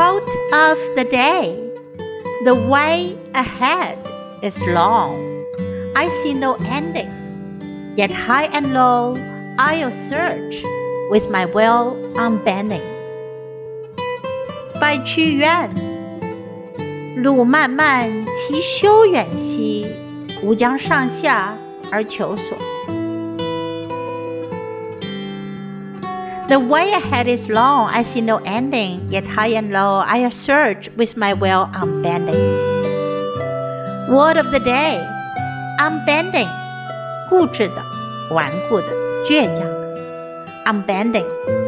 Quote of the day The way ahead is long. I see no ending. Yet high and low I'll search with my will unbending. By 屈原，路漫漫其修远兮，吾将上下而求索。The way ahead is long, I see no ending, yet high and low I search with my will unbending. Word of the day, unbending, 固执的、顽固的、倔强的，unbending。